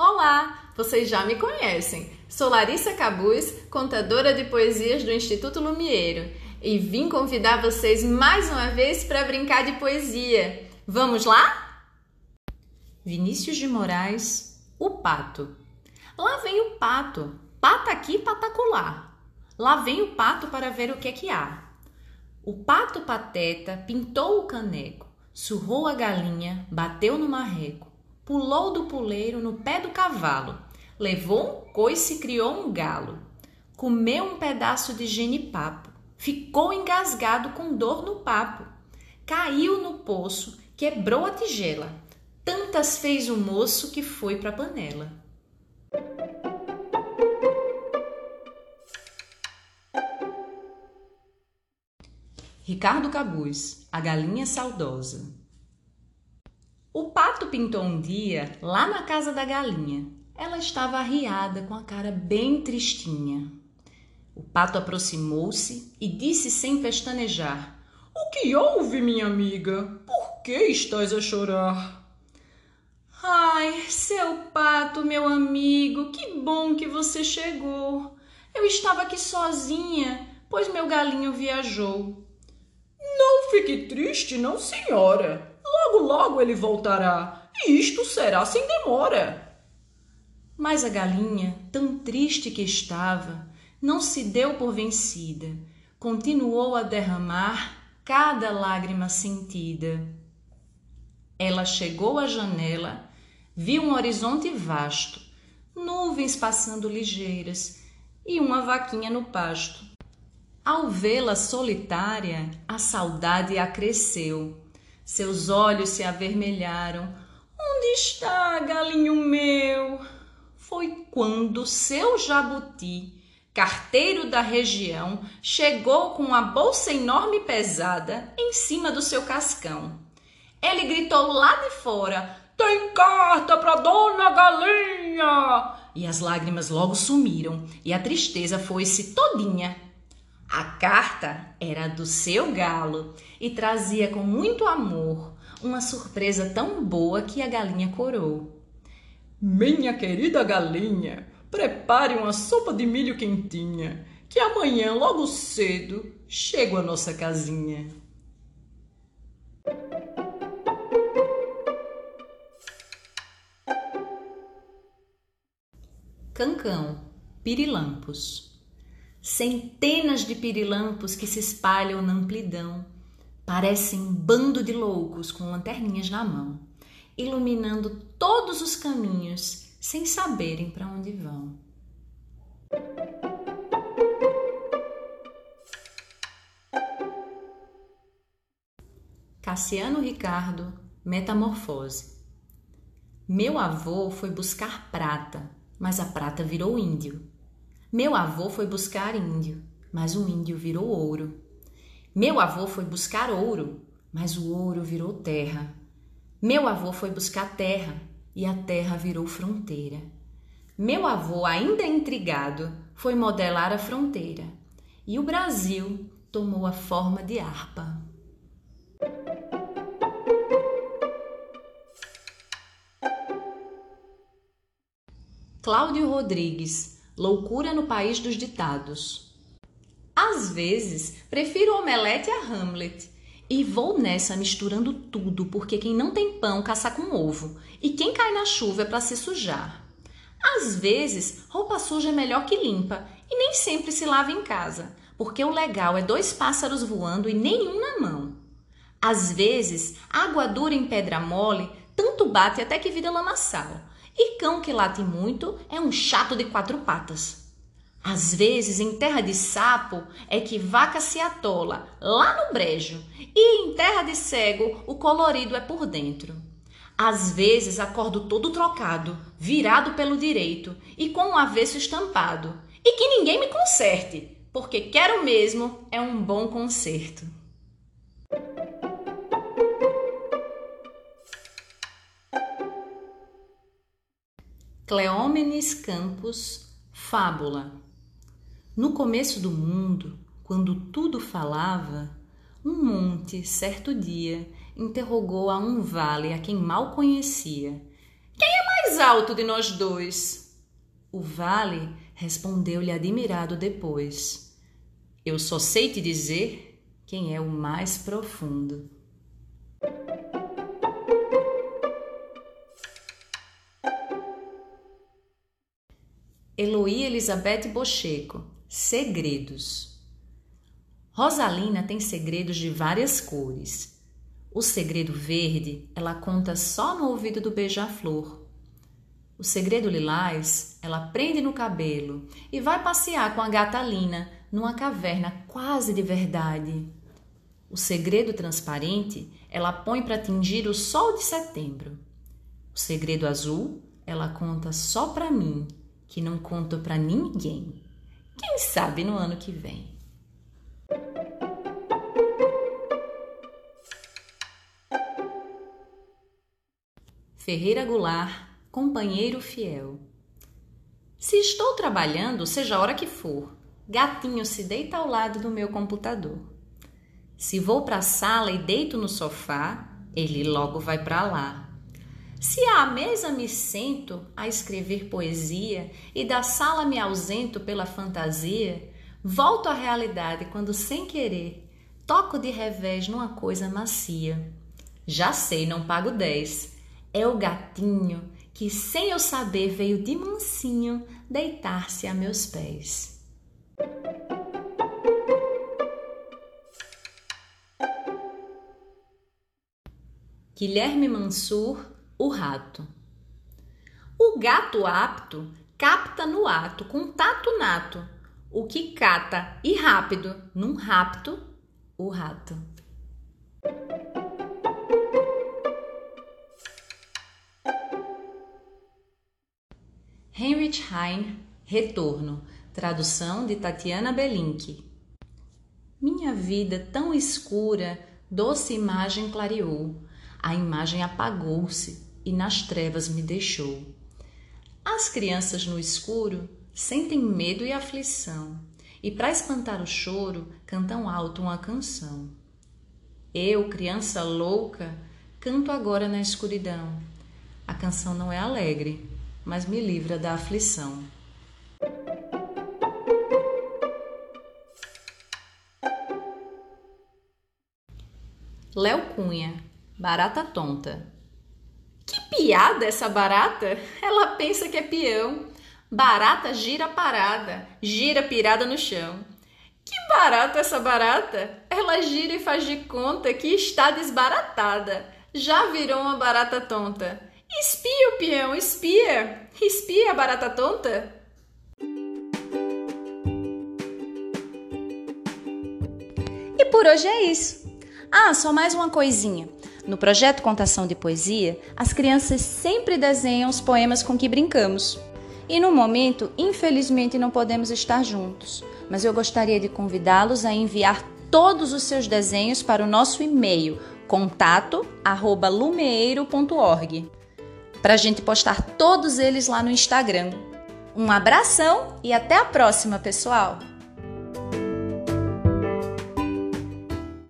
Olá, vocês já me conhecem. Sou Larissa Cabuz, contadora de poesias do Instituto Lumieiro, e vim convidar vocês mais uma vez para brincar de poesia. Vamos lá? Vinícius de Moraes, o pato. Lá vem o pato, pata aqui, patacular. Lá vem o pato para ver o que é que há. O pato pateta pintou o caneco, surrou a galinha, bateu no marreco pulou do puleiro no pé do cavalo, levou um coice e criou um galo, comeu um pedaço de genipapo, ficou engasgado com dor no papo, caiu no poço, quebrou a tigela, tantas fez o moço que foi para a panela. Ricardo Cabuz, A Galinha Saudosa pintou um dia lá na casa da galinha. Ela estava arriada, com a cara bem tristinha. O pato aproximou-se e disse sem pestanejar: O que houve, minha amiga? Por que estás a chorar? Ai, seu pato, meu amigo, que bom que você chegou. Eu estava aqui sozinha, pois meu galinho viajou. Não fique triste, não, senhora. Logo, logo ele voltará, e isto será sem demora. Mas a galinha, tão triste que estava, não se deu por vencida, continuou a derramar cada lágrima sentida. Ela chegou à janela, viu um horizonte vasto, nuvens passando ligeiras e uma vaquinha no pasto. Ao vê-la solitária, a saudade acresceu seus olhos se avermelharam. Onde está, galinho meu? Foi quando seu jabuti, carteiro da região, chegou com uma bolsa enorme e pesada em cima do seu cascão. Ele gritou lá de fora: Tem carta para dona galinha! E as lágrimas logo sumiram e a tristeza foi-se todinha. A carta era do seu galo e trazia com muito amor uma surpresa tão boa que a galinha corou. Minha querida galinha, prepare uma sopa de milho quentinha, que amanhã, logo cedo, chego à nossa casinha. Cancão, Pirilampos centenas de pirilampos que se espalham na amplidão. Parecem um bando de loucos com lanterninhas na mão, iluminando todos os caminhos sem saberem para onde vão. Cassiano Ricardo, Metamorfose. Meu avô foi buscar prata, mas a prata virou índio. Meu avô foi buscar índio, mas o índio virou ouro. Meu avô foi buscar ouro, mas o ouro virou terra. Meu avô foi buscar terra e a terra virou fronteira. Meu avô, ainda intrigado, foi modelar a fronteira e o Brasil tomou a forma de harpa. Cláudio Rodrigues Loucura no país dos ditados. Às vezes, prefiro omelete a Hamlet. E vou nessa misturando tudo, porque quem não tem pão caça com ovo, e quem cai na chuva é para se sujar. Às vezes, roupa suja é melhor que limpa, e nem sempre se lava em casa, porque o legal é dois pássaros voando e nenhum na mão. Às vezes, água dura em pedra mole tanto bate até que vira lamaçal. E cão que late muito é um chato de quatro patas. Às vezes, em terra de sapo, é que vaca se atola lá no brejo, e em terra de cego, o colorido é por dentro. Às vezes, acordo todo trocado, virado pelo direito e com um avesso estampado, e que ninguém me conserte, porque quero mesmo é um bom conserto. Cleómenes Campos, Fábula. No começo do mundo, quando tudo falava, um monte, certo dia, interrogou a um vale a quem mal conhecia: Quem é mais alto de nós dois? O vale respondeu-lhe admirado depois: Eu só sei te dizer quem é o mais profundo. Eloí Elizabeth Bocheco Segredos Rosalina tem segredos de várias cores. O segredo verde ela conta só no ouvido do beija-flor. O segredo lilás ela prende no cabelo e vai passear com a gata Lina numa caverna quase de verdade. O segredo transparente ela põe para tingir o sol de setembro. O segredo azul ela conta só para mim que não conto para ninguém. Quem sabe no ano que vem. Ferreira Goulart, companheiro fiel. Se estou trabalhando, seja a hora que for, gatinho se deita ao lado do meu computador. Se vou para a sala e deito no sofá, ele logo vai para lá. Se à mesa me sento a escrever poesia e da sala me ausento pela fantasia, volto à realidade quando sem querer toco de revés numa coisa macia. Já sei, não pago dez. É o gatinho que sem eu saber veio de mansinho deitar-se a meus pés. Guilherme Mansur o rato. O gato apto capta no ato com tato nato o que cata e rápido num rapto o rato. Heinrich Heine, Retorno, tradução de Tatiana Belink. Minha vida tão escura, doce imagem clareou, a imagem apagou-se, e nas trevas me deixou. As crianças no escuro sentem medo e aflição, e para espantar o choro cantam alto uma canção. Eu, criança louca, canto agora na escuridão. A canção não é alegre, mas me livra da aflição. Léo Cunha, Barata Tonta piada essa barata? Ela pensa que é peão. Barata gira parada, gira pirada no chão. Que barata essa barata? Ela gira e faz de conta que está desbaratada. Já virou uma barata tonta. Espia o peão, espia! Espia a barata tonta! E por hoje é isso. Ah, só mais uma coisinha. No projeto Contação de Poesia, as crianças sempre desenham os poemas com que brincamos. E no momento, infelizmente, não podemos estar juntos, mas eu gostaria de convidá-los a enviar todos os seus desenhos para o nosso e-mail contato@lumeiro.org para a gente postar todos eles lá no Instagram. Um abração e até a próxima, pessoal!